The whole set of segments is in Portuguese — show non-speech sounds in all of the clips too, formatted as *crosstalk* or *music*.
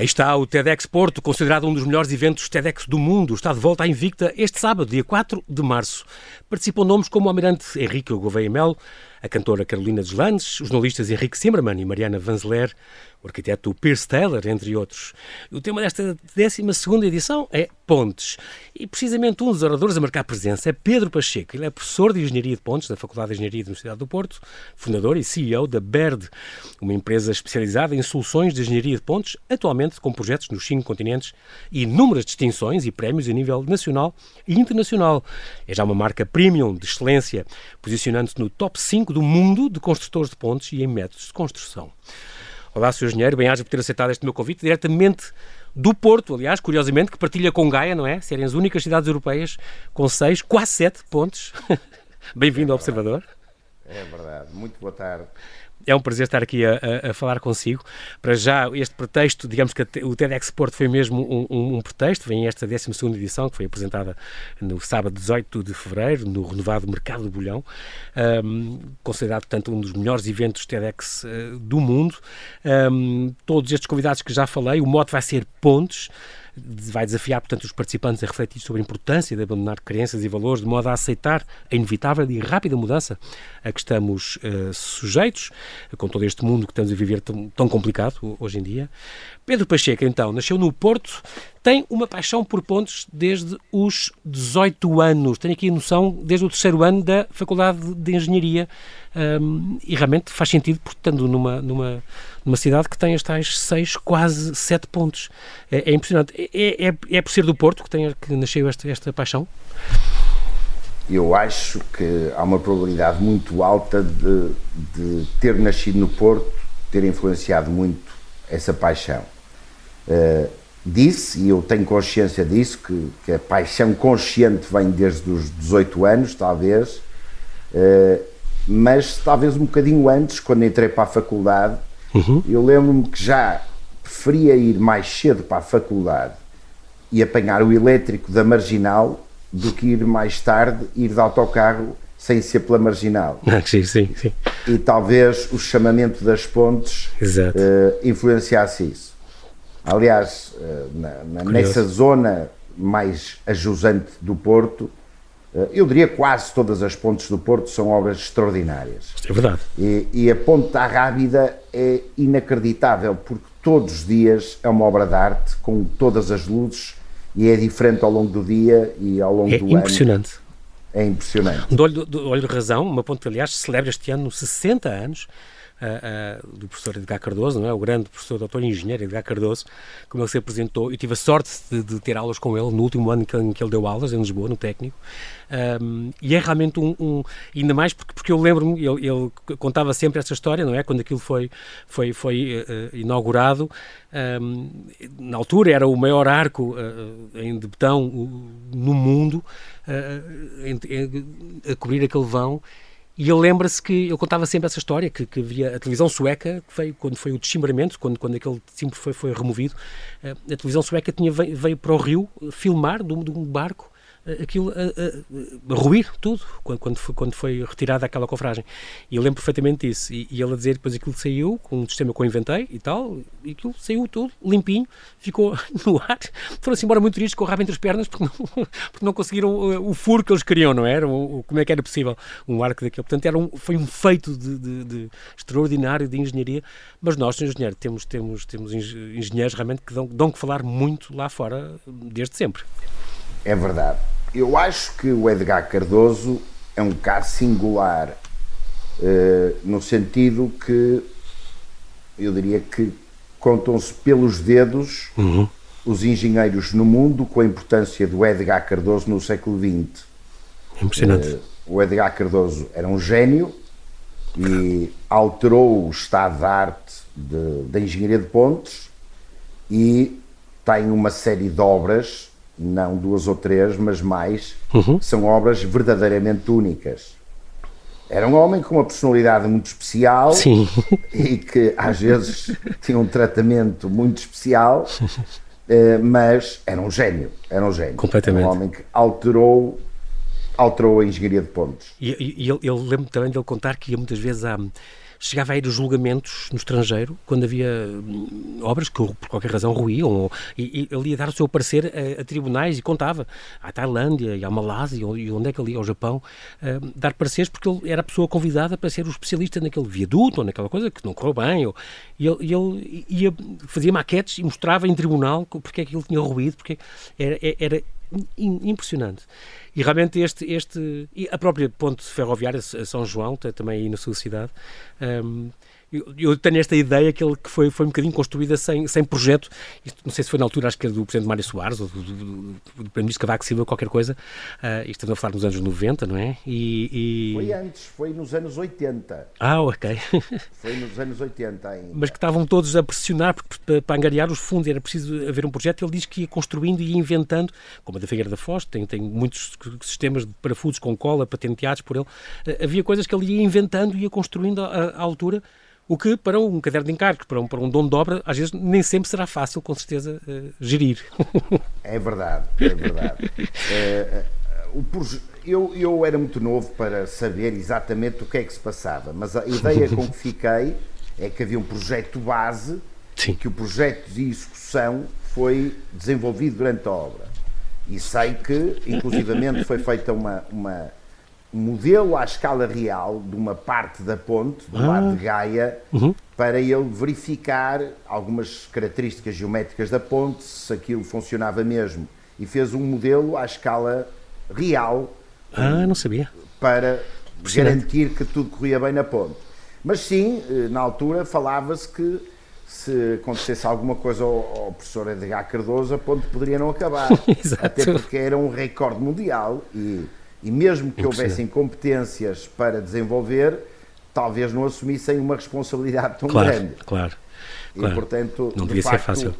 Aí está o TEDx Porto, considerado um dos melhores eventos TEDx do mundo. Está de volta à Invicta este sábado, dia 4 de março. Participam nomes como o Almirante Henrique Gouveia Melo, a cantora Carolina Deslandes, os jornalistas Henrique Zimmermann e Mariana Vanzeler, o arquiteto Pierce Taylor, entre outros. O tema desta 12 edição é Pontes. E precisamente um dos oradores a marcar presença é Pedro Pacheco. Ele é professor de Engenharia de Pontes da Faculdade de Engenharia da Universidade do Porto, fundador e CEO da BERD, uma empresa especializada em soluções de engenharia de pontes, atualmente com projetos nos cinco continentes e inúmeras distinções e prémios a nível nacional e internacional. É já uma marca premium de excelência, posicionando-se no top 5 do mundo de construtores de pontes e em métodos de construção. Olá, Sr. Engenheiro, bem-aja por ter aceitado este meu convite diretamente do Porto, aliás, curiosamente, que partilha com Gaia, não é? Serem as únicas cidades europeias com seis, quase sete pontos. *laughs* Bem-vindo é ao Observador. É verdade. Muito boa tarde. É um prazer estar aqui a, a, a, falar consigo. Para já, este pretexto, digamos que o TEDx Porto foi mesmo um, um, um pretexto, vem esta 12 edição, que foi apresentada no sábado 18 de fevereiro, no renovado Mercado do Bolhão, um, considerado, portanto, um dos melhores eventos TEDx uh, do mundo. todos estes convidados que já falei, o mote vai ser pontos, vai desafiar, portanto, os participantes a refletir sobre a importância de abandonar crenças e valores de modo a aceitar a inevitável e rápida mudança a que estamos uh, sujeitos, com todo este mundo que estamos a viver tão, tão complicado hoje em dia. Pedro Pacheco, então, nasceu no Porto, tem uma paixão por pontos desde os 18 anos. Tenho aqui a noção desde o terceiro ano da Faculdade de Engenharia um, e realmente faz sentido, portanto, numa, numa, numa cidade que tem as tais seis, quase sete pontos. É, é impressionante. É, é, é, por ser do Porto que, tem, que nasceu esta, esta paixão? Eu acho que há uma probabilidade muito alta de, de ter nascido no Porto, ter influenciado muito essa paixão. Uh, disse, e eu tenho consciência disso, que, que, a paixão consciente vem desde os 18 anos, talvez, uh, mas talvez um bocadinho antes, quando entrei para a faculdade, uhum. eu lembro-me que já preferia ir mais cedo para a faculdade e apanhar o elétrico da marginal do que ir mais tarde, ir de autocarro sem ser pela marginal. *laughs* sim, sim, sim. E talvez o chamamento das pontes uh, influenciasse isso. Aliás, uh, na, na, nessa zona mais ajusante do Porto, uh, eu diria quase todas as pontes do Porto são obras extraordinárias. É verdade. E, e a ponte da Rábida é inacreditável, porque todos os dias é uma obra de arte, com todas as luzes, e é diferente ao longo do dia e ao longo é do ano. É impressionante. É impressionante. Do olho, do olho de razão, uma ponte, aliás, celebra este ano 60 anos uh, do professor Edgar Cardoso, não é? o grande professor, doutor engenheiro Edgar Cardoso, como ele se apresentou. Eu tive a sorte de, de ter aulas com ele no último ano em que, em que ele deu aulas, em Lisboa, no técnico. Um, e é realmente um, um, ainda mais porque, porque eu lembro-me, ele, ele, contava sempre essa história, não é? Quando aquilo foi, foi, foi uh, inaugurado, um, na altura era o maior arco uh, em de betão no mundo uh, a cobrir aquele vão e ele lembra-se que, ele contava sempre essa história, que, que havia a televisão sueca, que veio, quando foi o deschimbramento, quando, quando aquele símbolo foi, foi removido, a televisão sueca tinha, veio, veio para o rio filmar de um barco aquilo a, a, a, ruir tudo quando, quando, foi, quando foi retirada aquela cofragem. E eu lembro perfeitamente disso. E, e ele a dizer depois aquilo saiu com um sistema que eu inventei e tal, e aquilo saiu tudo limpinho, ficou *laughs* no ar. Foram-se embora muito tristes com o rabo entre as pernas porque não, *laughs* porque não conseguiram o, o, furo que eles queriam, não era? O, como é que era possível um arco daquele? Portanto, era um, foi um feito de, de, de extraordinário de engenharia. Mas nós, engenheiro, temos, temos, temos engenheiros realmente que dão, dão que falar muito lá fora desde sempre. É verdade. Eu acho que o Edgar Cardoso é um caso singular, uh, no sentido que eu diria que contam-se pelos dedos uhum. os engenheiros no mundo com a importância do Edgar Cardoso no século XX. Impressionante. Uh, o Edgar Cardoso era um gênio e alterou o estado da arte da engenharia de pontes e tem uma série de obras não duas ou três, mas mais, uhum. são obras verdadeiramente únicas. Era um homem com uma personalidade muito especial Sim. *laughs* e que às vezes tinha um tratamento muito especial, eh, mas era um gênio. Era um gênio. Completamente. Era um homem que alterou, alterou a engenharia de pontos. E, e, e ele, ele lembro também dele contar que ia muitas vezes à chegava a ir a julgamentos no estrangeiro, quando havia hum, obras que por qualquer razão ruíam, ou, e, e ele ia dar o seu parecer a, a, tribunais e contava à Tailândia e à Malásia, e onde é que ia, ao Japão, uh, dar pareceres porque ele era a pessoa convidada para ser o especialista naquele viaduto ou naquela coisa que não correu bem, ou, e ele, ele ia, fazia maquetes e mostrava em tribunal porque é que ele tinha ruído, porque era, era impressionante. E realmente este, este e a própria ponte ferroviária São João, também aí na sua cidade, um, eu, eu, tenho esta ideia que ele que foi, foi um bocadinho construída sem, sem projeto. Isto, não sei se foi na altura, acho que era do Presidente Mário Soares ou do, do, do, do Primeiro-Ministro Cavaco Silva, qualquer coisa. Uh, isto estamos a falar nos anos 90, não é? E, e... Foi antes, foi nos anos 80. Ah, ok. *laughs* foi nos anos 80 ainda. Mas que estavam todos a pressionar para, para angariar os fundos, era preciso haver um projeto. Ele diz que ia construindo e ia inventando, como a da Figueira da Foz, tem, tem muitos sistemas de parafusos com cola patenteados por ele. Uh, havia coisas que ele ia inventando e ia construindo à, à altura o que, para um caderno de encargos, para um, para um dono de obra, às vezes nem sempre será fácil, com certeza, uh, gerir. *laughs* É verdade, é verdade. *laughs* uh, uh, eu, eu era muito novo para saber exatamente o que é que se passava, mas a ideia com que fiquei é que havia um projeto base, Sim. que o projeto de execução foi desenvolvido durante a obra. E sei que, inclusivamente, foi feita uma, uma modelo à escala real de uma parte da ponte, do ah. lado de Gaia, uhum. para ele verificar algumas características geométricas da ponte, se aquilo funcionava mesmo. E fez um modelo à escala real. Ah, não sabia. Para garantir que tudo corria bem na ponte. Mas sim, eh, na altura falava-se que se acontecesse alguma coisa ao, ao professor Edgar Cardoso, a ponte poderia não acabar. *laughs* Até porque era um recorde mundial e e mesmo que houvessem competências para desenvolver, talvez não assumissem uma responsabilidade tão claro, grande. Claro, e portanto, não devia facto, ser fácil.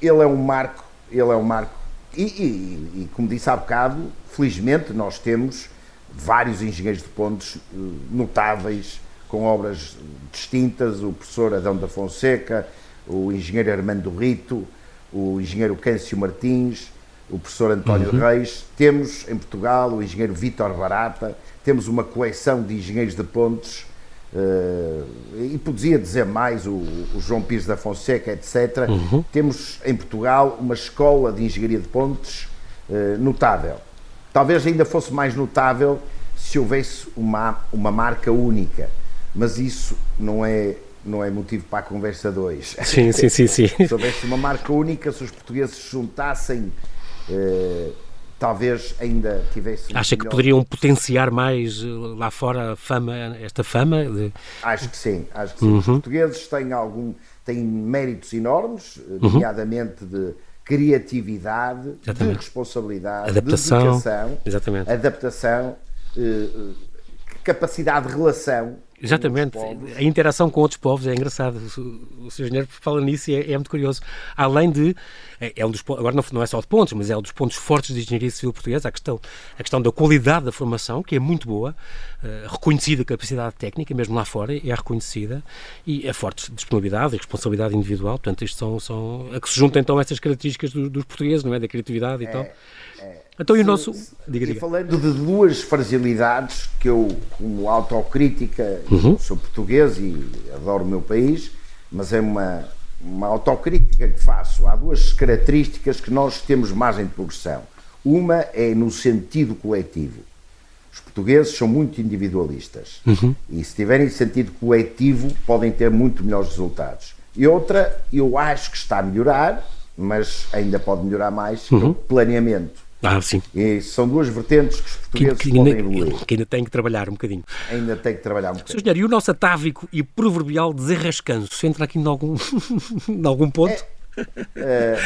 Ele é um marco, ele é um marco. E, e, e, como disse há bocado, felizmente nós temos vários engenheiros de pontes eh, notáveis, com obras distintas, o professor Adão da Fonseca, o engenheiro Armando Rito, o engenheiro Câncio Martins, o professor António uhum. Reis, temos em Portugal o engenheiro Vítor Barata, temos uma coleção de engenheiros de pontes, uh, e podia dizer mais, o, o, João Pires da Fonseca, etc. Uhum. Temos em Portugal uma escola de engenharia de pontes uh, notável. Talvez ainda fosse mais notável se houvesse uma, uma marca única, mas isso não é não é motivo para a conversa 2. Sim, sim, sim, sim. *laughs* se houvesse uma marca única, se os portugueses se juntassem talvez ainda tivesse. Acha que poderiam potenciar mais eh, lá fora a fama, esta fama? De... Acho que sim, acho que sim. Uhum. Os portugueses têm algum têm méritos enormes, eh, uhum. nomeadamente de criatividade, Exatamente. de responsabilidade, adaptação, de dedicação, Exatamente. adaptação, capacidade de relação Exatamente, a interação com outros povos é engraçado. O, o Sr. Engenheiro fala nisso e é, é, muito curioso. Além de, é, é um dos, agora não, não, é só de pontos, mas é um dos pontos fortes da engenharia civil portuguesa, a questão, a questão da qualidade da formação, que é muito boa, uh, reconhecida a capacidade técnica, mesmo lá fora, é reconhecida, e a forte disponibilidade e responsabilidade individual. Portanto, isto são, são a que se juntam então estas características do, dos portugueses, não é? Da criatividade e é, tal. É. Então, e o nosso. Diga, diga. falando de duas fragilidades que eu, como autocrítica, uhum. sou português e adoro o meu país, mas é uma, uma autocrítica que faço. Há duas características que nós temos margem de progressão. Uma é no sentido coletivo. Os portugueses são muito individualistas uhum. e, se tiverem sentido coletivo, podem ter muito melhores resultados. E outra, eu acho que está a melhorar, mas ainda pode melhorar mais, uhum. é o uhum. planeamento ah, sim. E são duas vertentes que os portugueses que, que podem ainda, evoluir. Que ainda têm que trabalhar um bocadinho. Ainda tem que trabalhar um bocadinho. Senhor, e o nosso atávico e proverbial desenrascanço entra aqui em algum, *laughs* em algum ponto? É, é,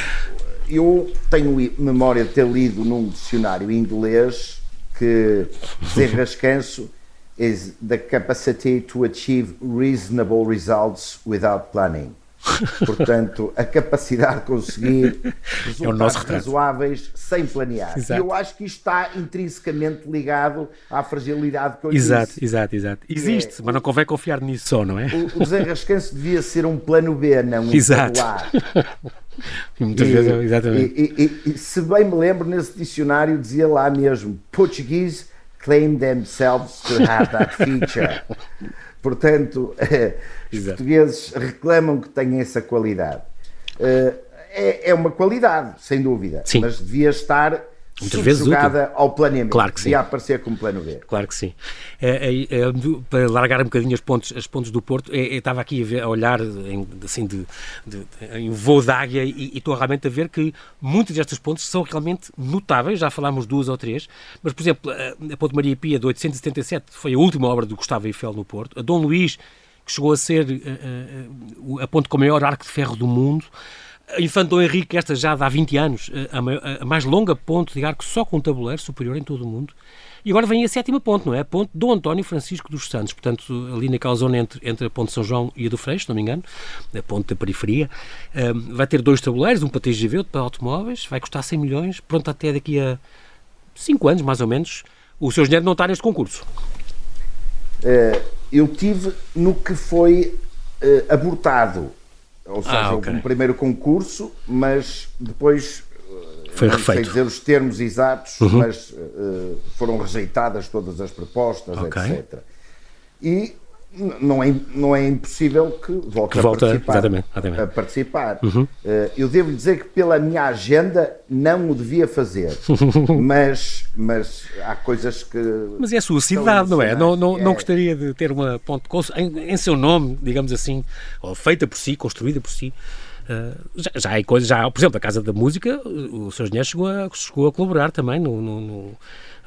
eu tenho memória de ter lido num dicionário inglês que desenrascanço is the capacity to achieve reasonable results without planning. Portanto, a capacidade de conseguir *laughs* resultados é razoáveis sem planear. Exato. E eu acho que isto está intrinsecamente ligado à fragilidade que eu exato, disse. Exato, exato. Existe, é, mas não convém confiar nisso só, não é? O, o desenrascanço devia ser um plano B, não um exato. plano A. *laughs* Muitas e, vezes, exatamente. E, e, e, se bem me lembro, nesse dicionário dizia lá mesmo: Portuguese claim themselves to have that feature. *laughs* Portanto, *laughs* os Exato. portugueses reclamam que têm essa qualidade. É, é uma qualidade, sem dúvida, Sim. mas devia estar Muitas vezes jogada ao planeamento. Claro que sim. Devia aparecer como plano B. Claro que sim. É, é, é, para largar um bocadinho as pontes, as pontes do Porto, é, eu estava aqui a, ver, a olhar em, assim de, de, em voo de águia e, e, estou realmente a ver que muitas destas pontes são realmente notáveis, já falámos duas ou três, mas por exemplo, a, a Ponte Maria Pia de 877 foi a última obra do Gustavo Eiffel no Porto, a Dom Luís, que chegou a ser a, a, a ponte com o maior arco de ferro do mundo, Infante Dom Henrique, esta já dá 20 anos, eh, a, mais longa ponte de arco só com tabuleiro superior em todo o mundo. E agora vem a sétima ponte, não é? A ponte Dom António Francisco dos Santos, portanto, ali naquela zona entre, entre a ponte São João e a do Freixo, se não me engano, a ponte da periferia. Um, vai ter dois tabuleiros, um para TGV, outro para automóveis, vai custar 100 milhões, pronto até daqui a 5 anos, mais ou menos. O seu dinheiro não está neste concurso. Uh, eu tive no que foi uh, abortado ou seja, ah, okay. um primeiro concurso, mas depois eh, foi refeito. sei dizer os termos exatos, uhum. mas uh, foram rejeitadas todas as propostas, okay. etc. E não é, não é impossível que volte, que volte a participar. Exatamente, exatamente. A participar. Uhum. Uh, eu devo dizer que pela minha agenda não o devia fazer, *laughs* mas, mas há coisas que. Mas é a sua cidade, não é? Não, não, é. não gostaria de ter uma ponte em, em seu nome, digamos assim, ou feita por si, construída por si. Uh, já, já há coisas, já, por exemplo, a Casa da Música, o Sr. Engenheiro chegou a, chegou a colaborar também no, no, no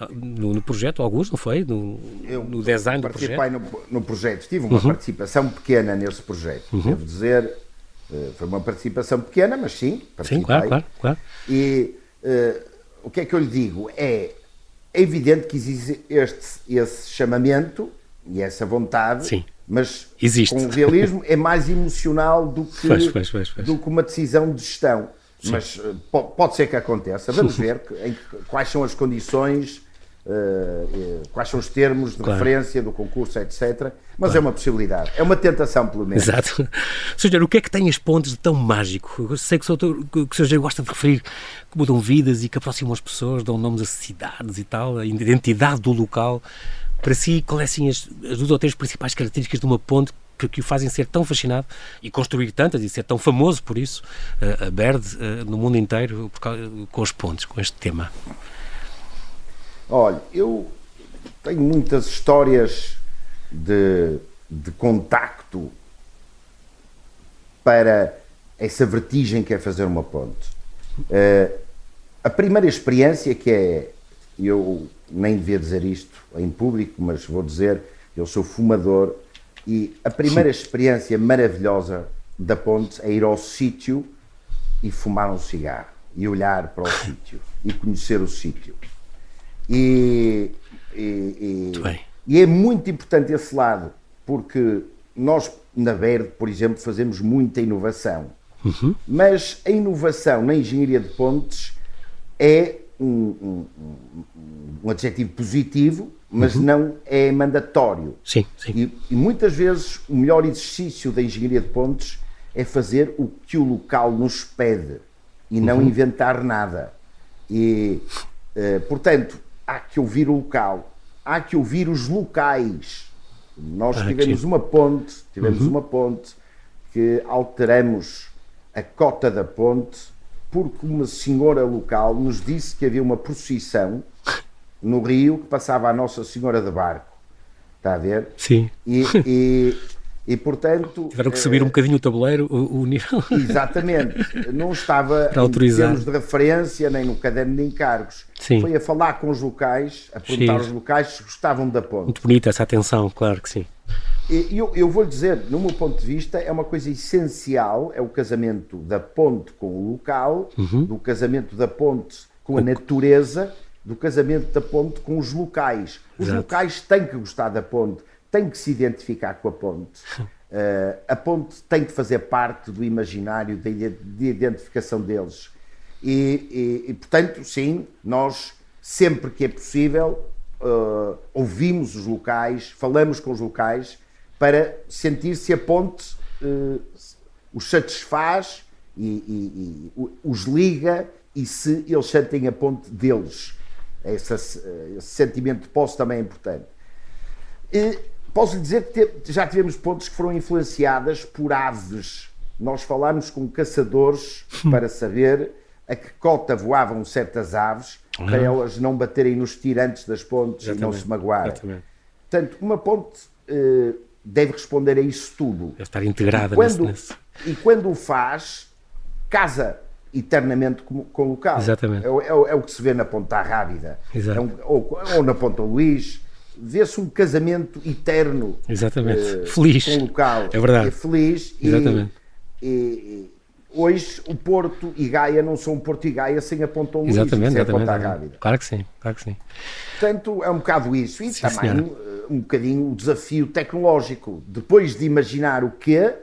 no, no projeto, alguns, não foi? No, Eu no design do projeto? participei no, no projeto, tive uma uhum. participação pequena nesse projeto, uhum. devo dizer, eh, foi uma participação pequena, mas sim, participei. Sim, claro, claro. claro. E uh, o que é que eu lhe digo? É, é evidente que existe este, esse chamamento e essa vontade, sim. Mas existe. com o realismo é mais emocional do que, pois, pois, pois, do que uma decisão de gestão. Sim. Mas uh, pode ser que aconteça. Vamos *laughs* ver em, quais são as condições Uh, quais são os termos de claro. referência do concurso, etc. Mas claro. é uma possibilidade, é uma tentação, pelo menos. Exato. *laughs* Sr. o que é que tem as pontes de tão mágico? Eu sei que o Sr. que o Sr. gosta de referir que mudam vidas e que aproximam as pessoas, dão nomes a cidades e tal, a identidade do local. Para si, quais são as, as duas ou três principais características de uma ponte que, que, o fazem ser tão fascinado e construir tantas e ser tão famoso por isso, uh, a Baird, uh, no mundo inteiro, por, com as pontes, com este tema? Olha, eu tenho muitas histórias de, de contacto para essa vertigem que é fazer uma ponte. Uh, a primeira experiência que é, eu nem devia dizer isto em público, mas vou dizer, eu sou fumador e a primeira experiência maravilhosa da ponte é ir ao sítio e fumar um cigarro e olhar para o *coughs* sítio e conhecer o sítio. E, e, e, e, é muito importante esse lado, porque nós na Verde, por exemplo, fazemos muita inovação. Uhum. Mas a inovação na engenharia de pontes é um, um, um adjetivo positivo, mas uhum. não é mandatório. Sim, sim. E, e, muitas vezes o melhor exercício da engenharia de pontes é fazer o que o local nos pede e não uhum. inventar nada. E, uh, portanto, há que ouvir o local, há que ouvir os locais. Nós ah, tivemos uma ponte, tivemos uhum. uma ponte que alteramos a cota da ponte porque uma senhora local nos disse que havia uma procissão no Rio que passava a Nossa Senhora de Barco. Está a ver? Sim. E, e, *laughs* e portanto. Tiveram que subir um bocadinho o tabuleiro, o, o nível. *laughs* Exatamente. Não estava em termos de referência, nem no caderno de encargos. Sim. Foi a falar com os locais, a perguntar aos locais se gostavam da ponte. Muito bonita essa atenção, claro que sim. E eu, eu vou lhe dizer, no meu ponto de vista, é uma coisa essencial, é o casamento da ponte com o local, uhum. do casamento da ponte com a natureza, do casamento da ponte com os locais. Os Exato. locais têm que gostar da ponte tem que se identificar com a ponte. Uh, *laughs* a ponte tem que fazer parte do imaginário de identificação deles. E, e, e portanto, sim, nós, sempre que é possível, uh, ouvimos os locais, falamos com os locais, para sentir se a ponte uh, os satisfaz e, e, os liga e se eles sentem a ponte deles. Esse, esse sentimento de posse também é importante. E, Posso lhe dizer que já tivemos pontos que foram influenciadas por aves. Nós falámos com caçadores hum. para saber a que cota voavam certas aves uhum. para elas não baterem nos tirantes das pontes Exatamente. e não se magoarem. Portanto, uma ponte uh, deve responder a isso tudo. Deve estar integrada e quando, nesse... E quando o faz, casa eternamente com, com o local. Exatamente. É, é, é, o que se vê na Ponta Rábida, é um, ou, ou, na Ponta Luís, vê-se um casamento eterno. Exatamente. Uh, feliz. Com o local. É verdade. É feliz. Exatamente. E, e, hoje o Porto e Gaia não são Porto e Gaia sem a Ponta Luís. Exatamente, exatamente. É a Ponta Rábida. Claro que sim, claro que sim. Portanto, é um bocado isso. E sim, também senhora. um bocadinho o desafio tecnológico. Depois de imaginar o quê,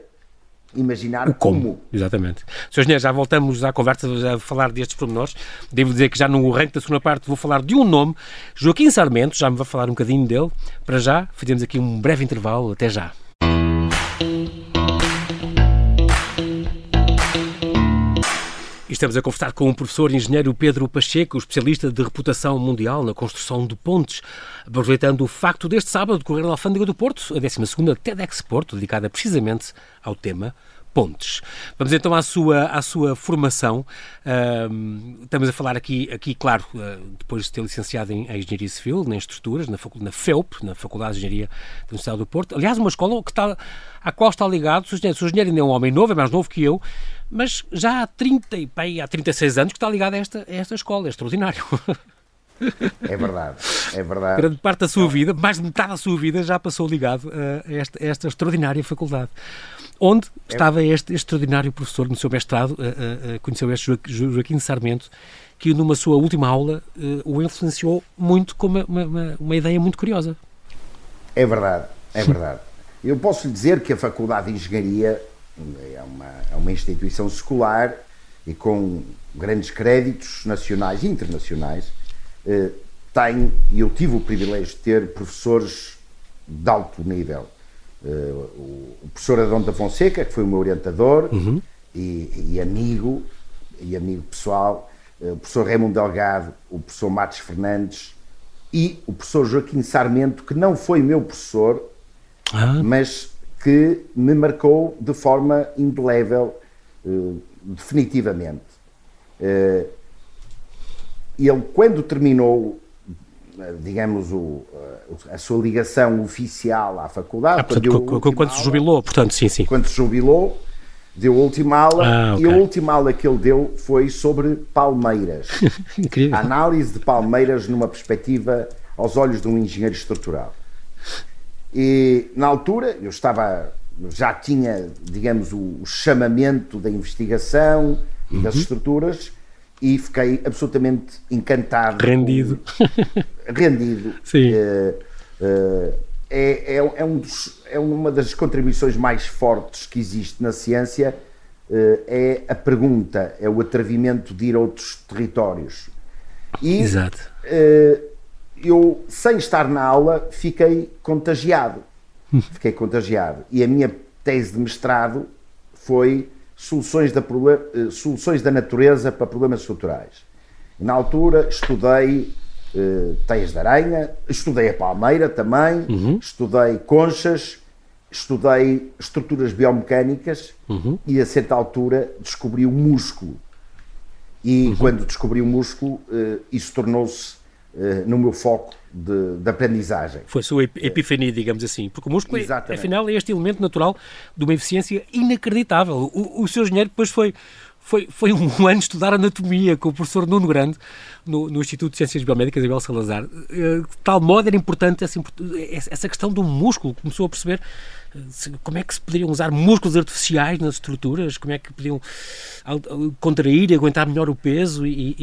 imaginar o como. como. Exatamente. Sr. Engenheiro, já voltamos à conversa a falar destes pormenores. Devo dizer que já no ranking da segunda parte vou falar de um nome, Joaquim Sarmento, já me vai falar um bocadinho dele. Para já, fazemos aqui um breve intervalo. Até já. Estamos a conversar com o professor engenheiro Pedro Pacheco, especialista de reputação mundial na construção de pontes, aproveitando o facto deste sábado decorrer na Alfândega do Porto, a 12ª TEDx Porto, dedicada precisamente ao tema pontes. Vamos então à sua, à sua formação. Uh, estamos a falar aqui, aqui claro, uh, depois de ter licenciado em, em Engenharia Civil, em Estruturas, na, na FEUP, na Faculdade de Engenharia da Universidade do Porto. Aliás, uma escola que está, à qual está ligado, o engenheiro, o engenheiro ainda é um homem novo, é mais novo que eu, mas já há 30, há 36 anos que está ligado a esta, a esta escola, é extraordinário. É verdade, é verdade. Grande parte da sua vida, mais de metade da sua vida, já passou ligado a esta, a esta extraordinária faculdade. Onde é estava este, este, extraordinário professor no seu mestrado, uh, uh, conheceu este Joaquim Sarmento, que numa sua última aula uh, o influenciou muito com uma, uma, uma, ideia muito curiosa. É verdade, é verdade. Eu posso lhe dizer que a Faculdade de Engenharia é uma, é uma instituição escolar e com grandes créditos nacionais e internacionais eh, tem, e eu tive o privilégio de ter professores de alto nível. Eh, o, professor Adão da Fonseca, que foi o meu orientador uhum. e, e, amigo, e amigo pessoal, eh, o professor Raimundo Delgado, o professor Matos Fernandes e o professor Joaquim Sarmento, que não foi meu professor, ah. mas que me marcou de forma indelével, definitivamente ele, quando terminou, digamos, o, a sua ligação oficial à faculdade, ah, portanto, quando, se jubilou, portanto, sim, sim. Quando se jubilou, deu a última aula ah, okay. e a última aula que ele deu foi sobre palmeiras. *laughs* Incrível. A análise de palmeiras numa perspectiva aos olhos de um engenheiro estrutural. E na altura eu estava, já tinha, digamos, o, o chamamento da investigação e uhum. das estruturas e fiquei absolutamente encantado. Rendido. Com, rendido. *laughs* Sim. Uh, é, é, é, um dos, é uma das contribuições mais fortes que existe na ciência, uh, é a pergunta, é o atrevimento de ir a outros territórios. E, Exato. Eu, sem estar na aula, fiquei contagiado. *laughs* fiquei contagiado. E a minha tese de mestrado foi soluções da, eh, soluções da natureza para problemas estruturais. Na altura estudei uh, teias de aranha, estudei a palmeira também, uhum. estudei conchas, estudei estruturas biomecânicas uhum. e a certa altura descobri o músculo. E uhum. quando descobri o músculo, uh, isso tornou-se no meu foco de, de, aprendizagem. Foi a sua epifania, digamos assim, porque o músculo, é, afinal, é este elemento natural de uma eficiência inacreditável. O, o seu engenheiro depois foi, foi, foi um *laughs* ano estudar anatomia com o professor Nuno Grande no, no Instituto de Ciências Biomédicas, Abel Salazar. Eh, de tal modo era importante essa, essa questão do músculo, começou a perceber como é que se poderiam usar músculos artificiais nas estruturas, como é que podiam contrair, aguentar melhor o peso e,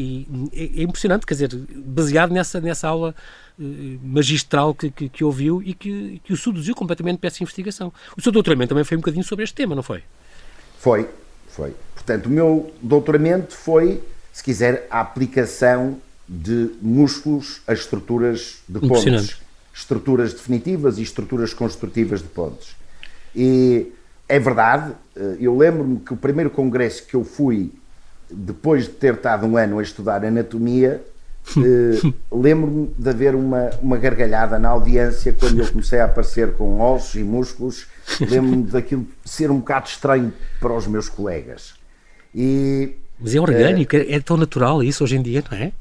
e, é impressionante, quer dizer, baseado nessa, nessa aula eh, magistral que, que, que ouviu e que, que o seduziu completamente para essa investigação. O seu doutoramento também foi um bocadinho sobre este tema, não foi? Foi, foi. Portanto, o meu doutoramento foi, se quiser, a aplicação de músculos a estruturas de pontes. Estruturas definitivas e estruturas construtivas de pontes. E é verdade, eh, eu lembro-me que o primeiro congresso que eu fui, depois de ter estado um ano a estudar anatomia, Uh, Lembro-me de haver uma, uma gargalhada na audiência quando eu comecei a aparecer com ossos e músculos. Lembro-me daquilo ser um bocado estranho para os meus colegas. E, Mas é orgânico, uh, é tão natural isso hoje em dia, não é?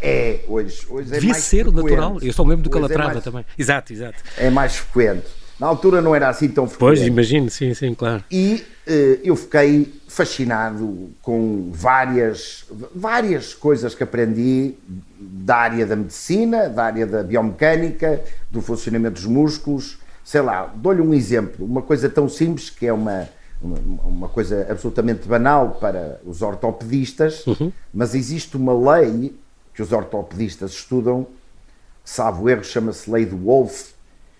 É, hoje, hoje é Devia mais ser frequente. natural. Eu só me lembro do Calatrava é mais, também. Exato, exato. É mais frequente. Na altura não era assim tão frequente. Pois, imagino, sim, sim, claro. E uh, eu fiquei fascinado com várias, várias coisas que aprendi da área da medicina, da área da biomecânica, do funcionamento dos músculos. Sei lá, dou-lhe um exemplo, uma coisa tão simples que é uma, uma, uma coisa absolutamente banal para os ortopedistas, uhum. mas existe uma lei que os ortopedistas estudam, salvo erro, chama-se Lei de Wolff,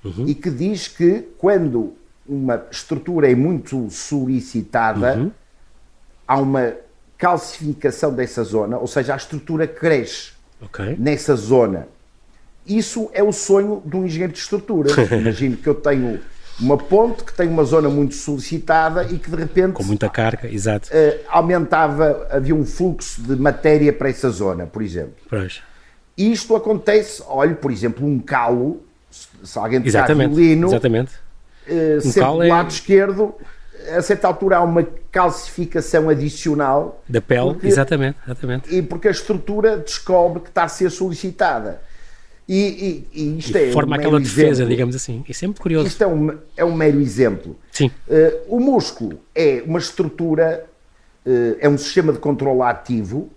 uhum. e que diz que quando uma estrutura é muito solicitada, uhum. há uma calcificação dessa zona, ou seja, a estrutura cresce okay. nessa zona. Isso é o sonho de um engenheiro de estrutura. *laughs* Imagino que eu tenho uma ponte que tem uma zona muito solicitada e que de repente com muita carga, exato, uh, aumentava, havia um fluxo de matéria para essa zona, por exemplo. Pois. Isto acontece, olhe, por exemplo, um calo se alguém tocar violino, exatamente. Uh, um sempre do é... lado esquerdo, a certa altura há uma calcificação adicional da pele, porque, exatamente, exatamente. E porque a estrutura descobre que está a ser solicitada. E, e, e isto e é forma um aquela defesa, exemplo. digamos assim. É muito curioso. Isto é um, é um mero exemplo. Sim. Uh, o músculo é uma estrutura, uh, é um sistema de controle ativo.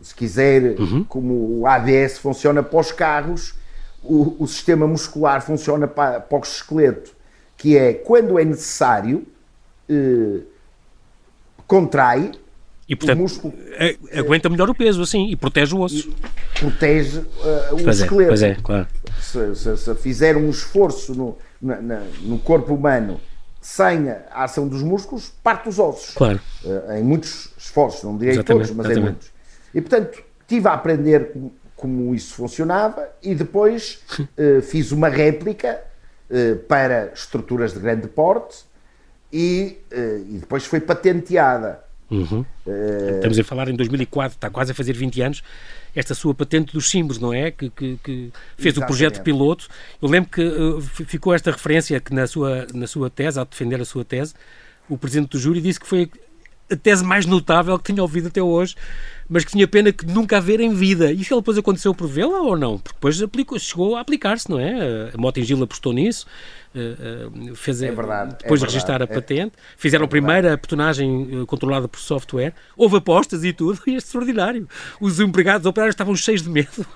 Se quiser, uhum. como o ABS funciona para os carros, o, o sistema muscular funciona para, para o esqueleto, que é quando é necessário, eh, contrai e portanto músculo, aguenta melhor o peso assim e protege o osso. Protege uh, o pois esqueleto. É, pois é, claro. Se, se, se fizer um esforço no, na, na, no corpo humano sem a ação dos músculos, parte os ossos. Claro. Uh, em muitos esforços, não direi exatamente, todos, mas exatamente. em muitos. E portanto, tive a aprender como isso funcionava e depois uh, fiz uma réplica uh, para estruturas de grande porte e, uh, e depois foi patenteada. Uhum. Estamos a falar em 2004, está quase a fazer 20 anos, esta sua patente dos símbolos, não é? Que, que, que fez Exatamente. o projeto piloto. Eu lembro que ficou esta referência que na sua, na sua tese, ao defender a sua tese, o presidente do júri disse que foi a tese mais notável que tinha ouvido até hoje, mas que tinha pena que nunca haver em vida. E isso depois aconteceu por vê-la ou não? Porque depois aplicou, chegou a aplicar-se, não é? A Motengil apostou nisso, eh, eh, fez, é verdade, depois é de registrar a é patente, fizeram é a primeira petonagem eh, controlada por software, houve apostas e tudo, *laughs* e é extraordinário. Os empregados operários estavam cheios de medo,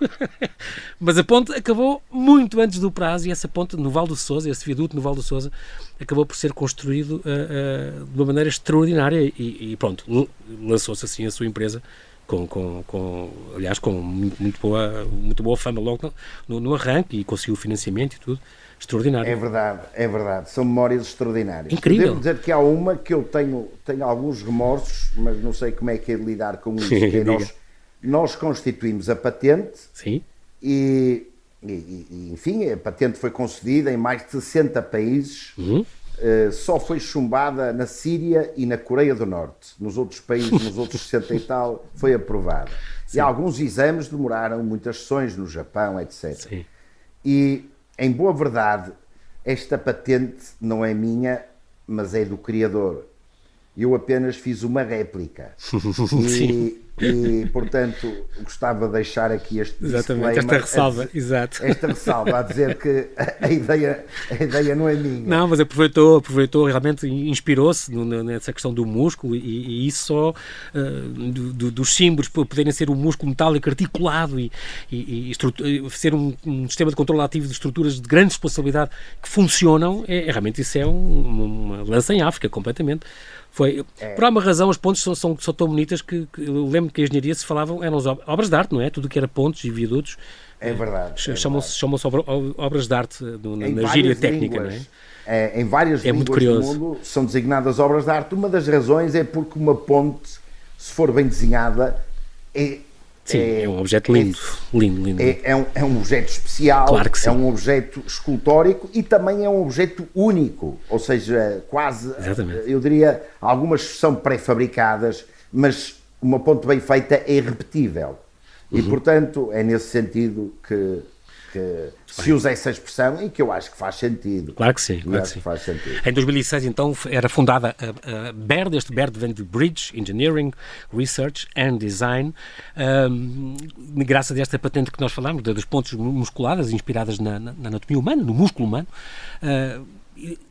*laughs* mas a ponte acabou muito antes do prazo e essa ponte no Val do Sousa, esse viaduto no Val do Sousa, acabou por ser construído uh, uh, de uma maneira extraordinária e, e pronto, lançou-se assim a sua empresa com, com, com, aliás, com muito, muito, boa, muito boa fama logo no, no arranque e conseguiu financiamento e tudo. Extraordinário. É verdade, é verdade. São memórias extraordinárias. Incrível. Devo dizer que há uma que eu tenho, tenho alguns remorsos, mas não sei como é que é de lidar com *laughs* isso. é nós, nós constituímos a patente Sim. E, e, e, enfim, a patente foi concedida em mais de 60 países. Uhum. Uh, só foi chumbada na Síria e na Coreia do Norte. Nos outros países, nos outros *laughs* 60 e tal, foi aprovada. Sim. E alguns exames demoraram muitas sessões no Japão, etc. Sim. E, em boa verdade, esta patente não é minha, mas é do criador. Eu apenas fiz uma réplica. *laughs* e, e, portanto, gostava de deixar aqui este Exatamente, esta ressalva, a, exato. Esta ressalva a dizer que a ideia, a ideia não é minha. Não, mas aproveitou, aproveitou realmente inspirou-se nessa questão do músculo e, e isso só uh, do, do, dos símbolos poderem ser um músculo metálico articulado e, e, e ser um, um, sistema de controle ativo de estruturas de grande responsabilidade que funcionam, é, é realmente isso é um, uma lança em África, completamente. Foi, é. Por alguma razão, as pontes são, são, são tão bonitas que, que, eu lembro que a engenharia se falavam, eram obras de arte, não é? Tudo que era pontes e viadutos. É verdade. É chamam-se chamam obras de arte no, na gíria técnica, não é? é? Em várias é línguas do mundo são designadas obras de arte. Uma das razões é porque uma ponte, se for bem desenhada, é Sim, é, é um objeto lindo, é, lindo, lindo. É, é, um, é um objeto especial, claro que sim. é um objeto escultórico e também é um objeto único, ou seja, quase, Exatamente. eu diria, algumas são pré-fabricadas, mas uma ponte bem feita é irrepetível. Uhum. E, portanto, é nesse sentido que, que se usa essa expressão e que eu acho que faz sentido. Claro que sim. Claro que sim. faz sentido. Em 2006, então, era fundada a, a BERD. Este BERD vem de Bridge Engineering, Research and Design. Um, graças a esta patente que nós falamos, dos pontos musculares, inspiradas na, na, na anatomia humana, no músculo humano. Uh,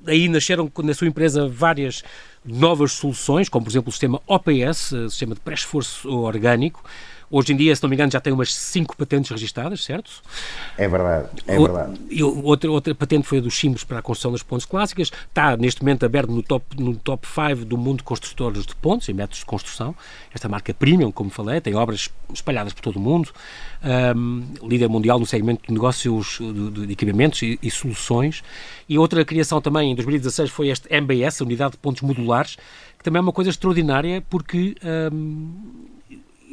aí nasceram na sua empresa várias novas soluções, como por exemplo o sistema OPS, o sistema de pré-esforço orgânico, Hoje em dia, se não me engano, já tem umas 5 patentes registadas, certo? É verdade, é verdade. E outra, outra patente foi a dos símbolos para a construção das pontes clássicas. Está, neste momento, aberto no top 5 no top five do mundo de construtores de pontes e métodos de construção. Esta marca premium, como falei, tem obras espalhadas por todo o mundo. Um, líder mundial no segmento de negócios de, de equipamentos e, e, soluções. E outra criação também, em 2016, foi este MBS, a Unidade de Pontos Modulares, que também é uma coisa extraordinária porque... Um,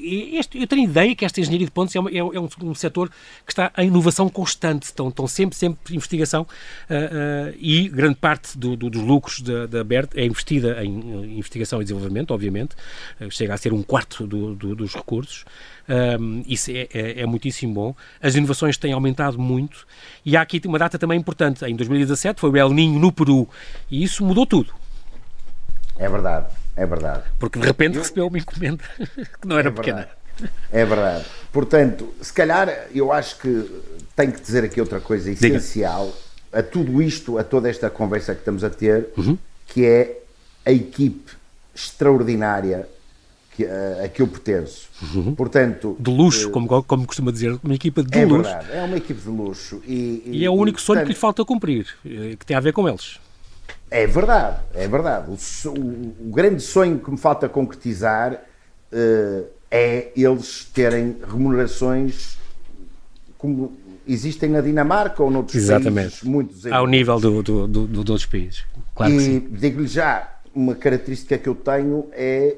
este, eu tenho ideia que esta engenharia de pontos é, uma, é, é um, um, setor que está em inovação constante, estão, estão sempre, sempre investigação uh, uh, e grande parte do, do, dos lucros da, da BERT é investida em investigação e desenvolvimento, obviamente, uh, chega a ser um quarto do, dos recursos. Um, isso é, é, é, muitíssimo bom. As inovações têm aumentado muito e há aqui uma data também importante. Em 2017 foi o El Ninho no Peru e isso mudou tudo. É verdade. É verdade. Porque de repente eu... recebeu uma encomenda *laughs* que não era é pequena. É verdade. Portanto, se calhar eu acho que tenho que dizer aqui outra coisa essencial Diga. a tudo isto, a toda esta conversa que estamos a ter, uhum. que é a equipe extraordinária que, a, a que eu pertenço. Uhum. Portanto, de luxo, uh, como, como costuma dizer, uma equipa de é luxo. É verdade, é uma equipe de luxo. E, e, e é o único sonho portanto, que lhe falta cumprir, eh, que tem a ver com eles. É verdade, é verdade. O, o, o grande sonho que me falta concretizar uh, é eles terem remunerações como existem na Dinamarca ou noutros Exatamente. países muito Ao nível do, do, do, do, dos outros países. Claro e digo-lhe já, uma característica que eu tenho é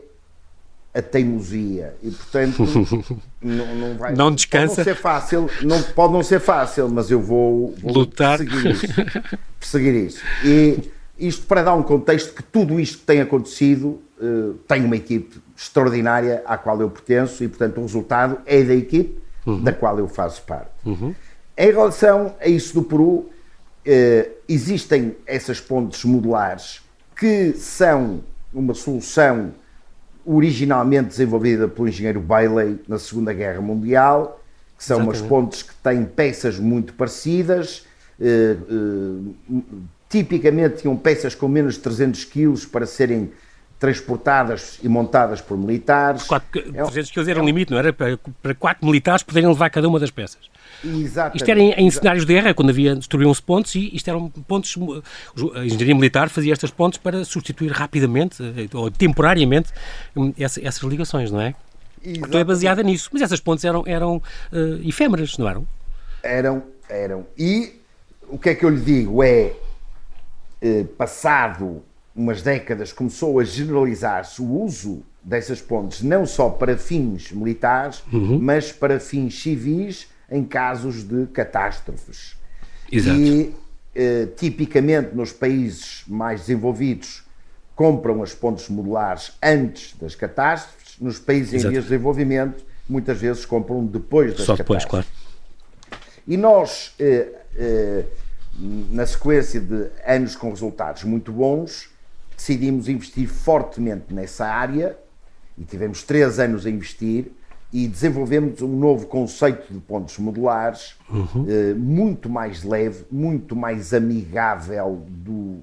a teimosia e portanto *laughs* não, não vai não descansa pode não ser fácil não pode não ser fácil mas eu vou, vou lutar perseguir isso, *laughs* perseguir isso. e isto para dar um contexto que tudo isto que tem acontecido uh, tem uma equipe extraordinária à qual eu pertenço e, portanto, o resultado é da equipe uhum. da qual eu faço parte. Uhum. Em relação a isso do Peru, uh, existem essas pontes modulares que são uma solução originalmente desenvolvida pelo engenheiro Bailey na Segunda Guerra Mundial, que são Exatamente. umas pontes que têm peças muito parecidas, uh, tipicamente tinham peças com menos de 300 kg para serem transportadas e montadas por militares. 4, 300 kg era um limite, não era? Para, para quatro militares poderem levar cada uma das peças. Exatamente. Isto era em, em cenários de guerra, quando havia, destruíam-se pontes e isto eram pontes, a engenharia militar fazia estas pontes para substituir rapidamente eh, ou temporariamente hum, essa, essas ligações, não é? Exatamente. Então é baseada nisso. Mas essas pontes eram, eram uh, efêmeras, não eram? Eram, eram. E o que é que eu lhe digo é, eh, passado umas décadas, começou a generalizar-se o uso dessas pontes, não só para fins militares, uhum. mas para fins civis, em casos de catástrofes. Exato. E, eh, tipicamente, nos países mais desenvolvidos, compram as pontes modulares antes das catástrofes, nos países Exato. em vias de desenvolvimento, muitas vezes compram depois das Só catástrofes. depois, claro. E nós. Eh, eh, na sequência de anos com resultados muito bons, decidimos investir fortemente nessa área e tivemos três anos a investir e desenvolvemos um novo conceito de pontos modulares uhum. eh, muito mais leve, muito mais amigável do,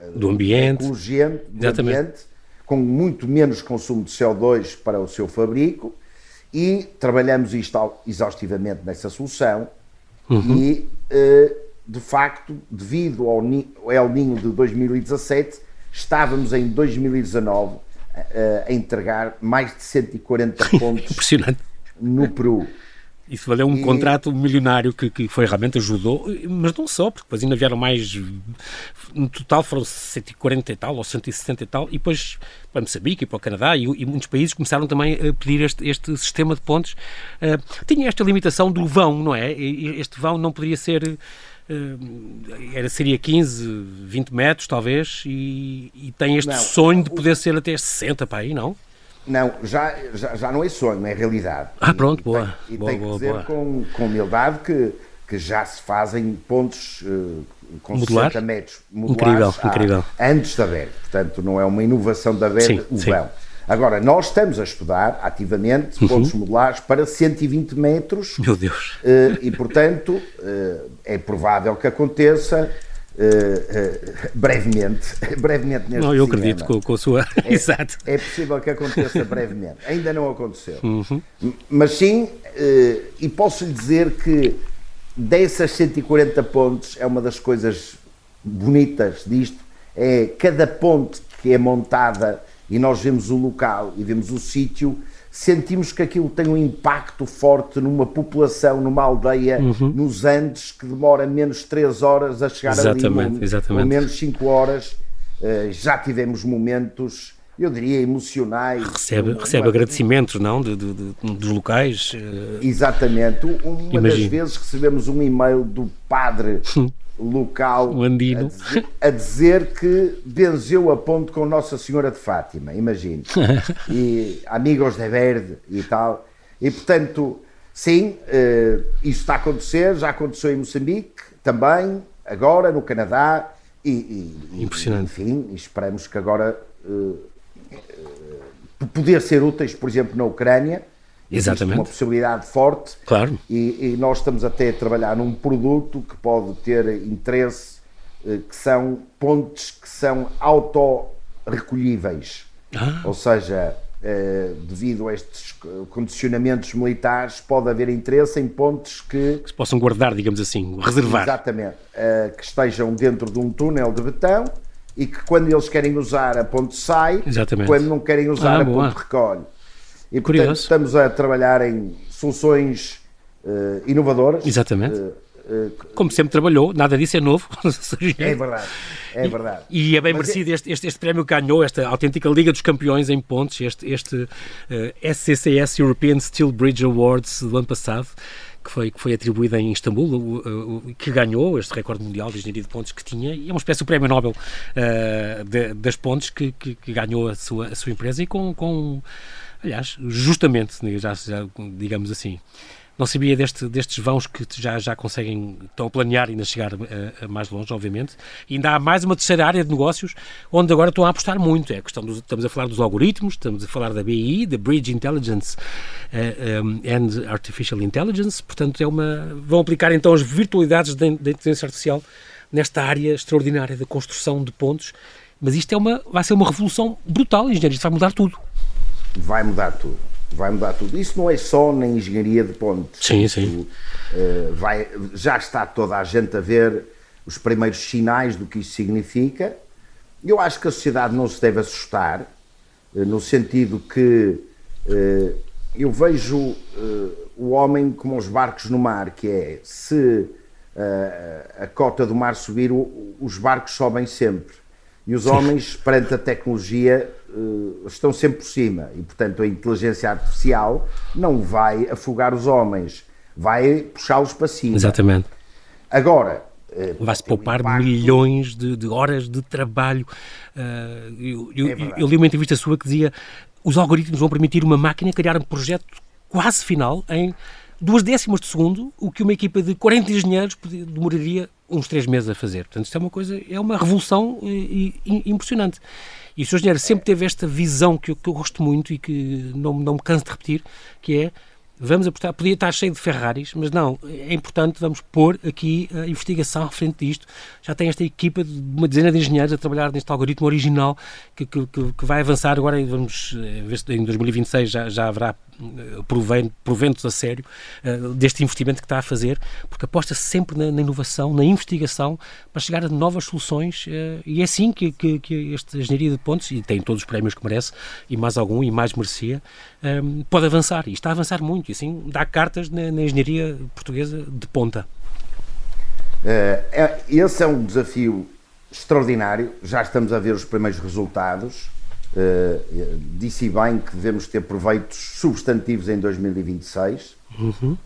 eh, do ambiente, do ambiente, com muito menos consumo de CO2 para o seu fabrico e trabalhamos isto exaustivamente nessa solução uhum. e eh, de facto, devido ao El Ninho de 2017, estávamos em 2019 eh, a entregar mais de 140 pontos no Peru. Isso valeu um e... contrato milionário que, que foi realmente ajudou, mas não só, porque depois ainda vieram mais. No total foram 140 e tal, ou 160 e tal, e depois para Moçambique e para o Canadá e, e, muitos países começaram também a pedir este, este sistema de pontes. Uh, tinha esta limitação do vão, não é? Este vão não poderia ser eh, era, seria 15, 20 metros talvez, e, e tem este não, sonho de poder ser até 60 para aí, não? Não, já, já, já não é sonho, é realidade. Ah, pronto, e, boa. E, boa, tem boa, que dizer boa. Com, com humildade que, que já se fazem pontos uh, com Modular? 60 metros Incrível, há, incrível. antes da BED. Portanto, não é uma inovação da Sim, o sim. vão. Agora, nós estamos a estudar ativamente Uhum. pontos modulares para 120 metros Meu Deus. eh, e, portanto, eh, é provável que aconteça eh, brevemente, *laughs* brevemente neste Não, eu acredito com, com a sua. *laughs* Exato. É possível que aconteça brevemente. Ainda não aconteceu. Uhum. Mas sim, e posso lhe dizer que dessas 140 pontes é uma das coisas bonitas disto, é cada ponte que é montada e nós vemos o local e vemos o sítio, sentimos que aquilo tem um impacto forte numa população, numa aldeia, nos Andes, que demora menos 3 horas a chegar ali, Exatamente, ou, exatamente. ou menos 5 horas. Eh, já tivemos momentos, eu diria, emocionais. Recebe, Uma- recebe uma- agradecimentos, não? De, de- de- dos locais. eh, Exatamente. Uma das Imagino. vezes recebemos um e-mail do padre *laughs* local O andino. A, dizer, a dizer que benzeu a ponte com Nossa Senhora de Fátima, imagino. *laughs* e amigos de verde e tal. E portanto, sim, eh, isso está a acontecer, já aconteceu em Moçambique também, agora no Canadá. E, e- e- Impressionante. Enfim, e esperamos que agora eh, poder ser úteis, por exemplo, na Ucrânia. Existe Exatamente. uma possibilidade forte. Claro. E, e nós estamos até a trabalhar num produto que pode ter interesse, eh, que são pontes que são autorrecolhíveis. Ah. Ou seja, eh, devido a estes condicionamentos militares, pode haver interesse em pontes que, Que se possam guardar, digamos assim, reservar. exatamente, eh, que estejam dentro de um túnel de betão e que quando eles querem usar a ponte sai, Exatamente. quando não querem usar Ah, a boa. ponte recolhe. E portanto Curioso. estamos a trabalhar em soluções eh, inovadoras. Exatamente. Eh, Como sempre trabalhou, nada disso é novo. *laughs* é verdade, é verdade. E é bem Mas merecido este, este, este prémio que ganhou, esta autêntica Liga dos Campeões em pontos, este, este SCCS European Steel Bridge Awards do ano passado, que foi, que foi atribuído em Istambul, que ganhou este recorde mundial de engenharia de pontes que tinha, e é uma espécie de prémio Nobel eh, de- das pontes que, que- que ganhou a sua, a sua empresa e com, com aliás, justamente, já, já, digamos assim. Não sabia deste, destes vãos que já, já conseguem, estão a planear ainda chegar a mais longe, obviamente. E ainda há mais uma terceira área de negócios onde agora estão a apostar muito. É a questão dos, estamos a falar dos algoritmos, estamos a falar da BI, da Bridge Intelligence eh, um, and Artificial Intelligence. Portanto, é uma, vão aplicar então as virtualidades da, inteligência artificial nesta área extraordinária da construção de pontos. Mas isto é uma, vai ser uma revolução brutal, engenheiro. Isto vai mudar tudo. Vai mudar tudo. Vai mudar tudo. Isso não é só na engenharia de pontes. Sim, sim. eh, vai, já está toda a gente a ver os primeiros sinais do que isso significa. Eu acho que a sociedade não se deve assustar, eh, no sentido que eh, eu vejo o homem como os barcos no mar, que é se a cota do mar subir, o- os barcos sobem sempre. E os homens, perante a tecnologia, eh, estão sempre por cima. E, portanto, a inteligência artificial não vai afogar os homens, vai puxá-los para cima. Exatamente. Agora, eh, Vai-se poupar impacto- milhões de, de horas de trabalho. Ah, eu, eu- É eu li uma entrevista sua que dizia os algoritmos vão permitir uma máquina criar um projeto quase final em duas décimas de segundo, o que uma equipa de 40 engenheiros demoraria uns três meses a fazer. Portanto, isto é uma coisa, é uma revolução e, e- impressionante. E o Sr. Engenheiro sempre teve esta visão que eu, que eu gosto muito e que não, não me canso de repetir, que é Vamos apostar, podia estar cheio de Ferraris, mas não, é importante, vamos pôr aqui a investigação à frente disto. Já tem esta equipa de uma dezena de engenheiros a trabalhar neste algoritmo original que, que, que- vai avançar agora, vamos ver se em 2026 já, já haverá eh, proven- proventos a sério eh, deste investimento que está a fazer, porque aposta sempre na, na inovação, na investigação, para chegar a novas soluções eh, e é assim que, que, que esta engenharia de pontos, e tem todos os prémios que merece, e mais algum, e mais merecia, eh, pode avançar, e está a avançar muito, e assim dá cartas na, na engenharia portuguesa de ponta. É- esse é um desafio extraordinário, já estamos a ver os primeiros resultados. Eh, disse bem que devemos ter proveitos substantivos em 2026,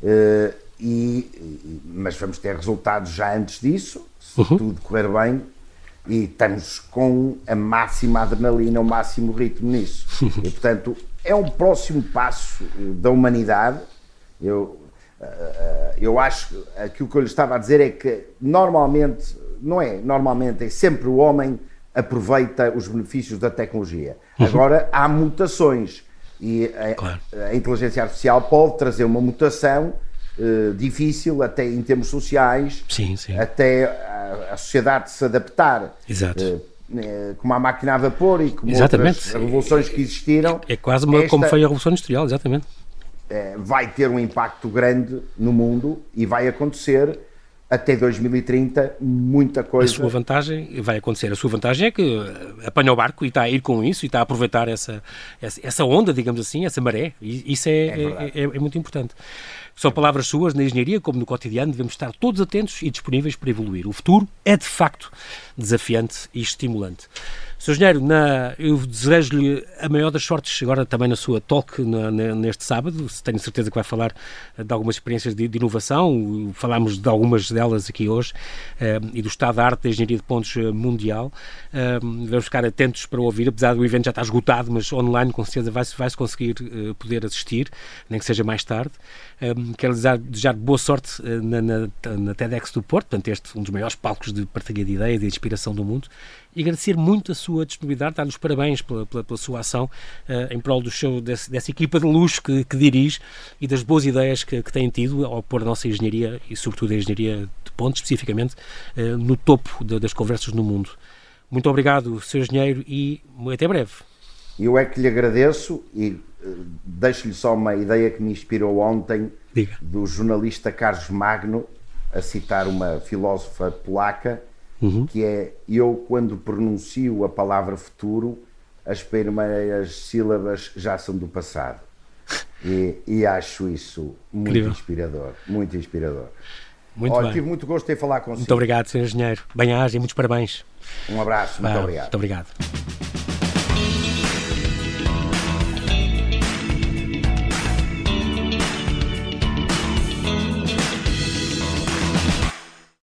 Eh, e, e- mas vamos ter resultados já antes disso, se tudo correr bem, e estamos com a máxima adrenalina, o máximo ritmo nisso. *laughs* e portanto, é um próximo passo da humanidade. Eu, eu acho que aquilo que eu lhe estava a dizer é que normalmente, não é normalmente, é sempre o homem aproveita os benefícios da tecnologia. Uhum. Agora há mutações e a, claro. a, inteligência artificial pode trazer uma mutação uh, difícil até em termos sociais, sim, sim. até a, a, sociedade se adaptar. Exato. Uh, como a máquina a vapor e como exatamente. outras revoluções que existiram. É quase uma, esta, como foi a Revolução Industrial, exatamente. vai ter um impacto grande no mundo e vai acontecer até 2030 muita coisa. A sua vantagem vai acontecer. A sua vantagem é que apanha o barco e está a ir com isso e está a aproveitar essa, essa, essa onda, digamos assim, essa maré. E isso é, é, é, é, é muito importante. São palavras suas, na engenharia como no cotidiano, devemos estar todos atentos e disponíveis para evoluir. O futuro é, de facto, desafiante e estimulante. Sr. Engenheiro, na, eu desejo-lhe a maior das sortes agora também na sua talk na, na, neste sábado. Tenho certeza que vai falar eh, de algumas experiências de, de inovação. Falámos de algumas delas aqui hoje eh, e do estado da arte da engenharia de pontos eh, mundial. vamos ficar atentos para ouvir, apesar do evento já estar esgotado, mas online com certeza vai-se vai -se conseguir poder assistir, nem que seja mais tarde. quero desejar, desejar boa sorte na, na, TEDx do Porto, portanto, este um dos maiores palcos de partilha de ideias e de inspiração do mundo e agradecer muito a sua disponibilidade, dar-lhe os parabéns pela, pela, pela, sua ação uh, em prol do show desse, dessa equipa de luxo que, que dirige e das boas ideias que, que tem tido ao pôr a nossa engenharia e, sobretudo, a engenharia de pontos, especificamente, uh, no topo de, das conversas no mundo. Muito obrigado, Sr. Engenheiro, e até breve. Eu é que lhe agradeço e uh, deixo-lhe só uma ideia que me inspirou ontem Diga. do jornalista Carlos Magno a citar uma filósofa polaca uhum. que é eu quando pronuncio a palavra futuro, as primeiras sílabas já são do passado. E, e acho isso muito Incrível. inspirador, muito inspirador. Muito Olha, bem. tive muito gosto em falar consigo. Muito obrigado, Sr. Engenheiro. Bem-aja e muitos parabéns. Um abraço, muito obrigado. Muito obrigado.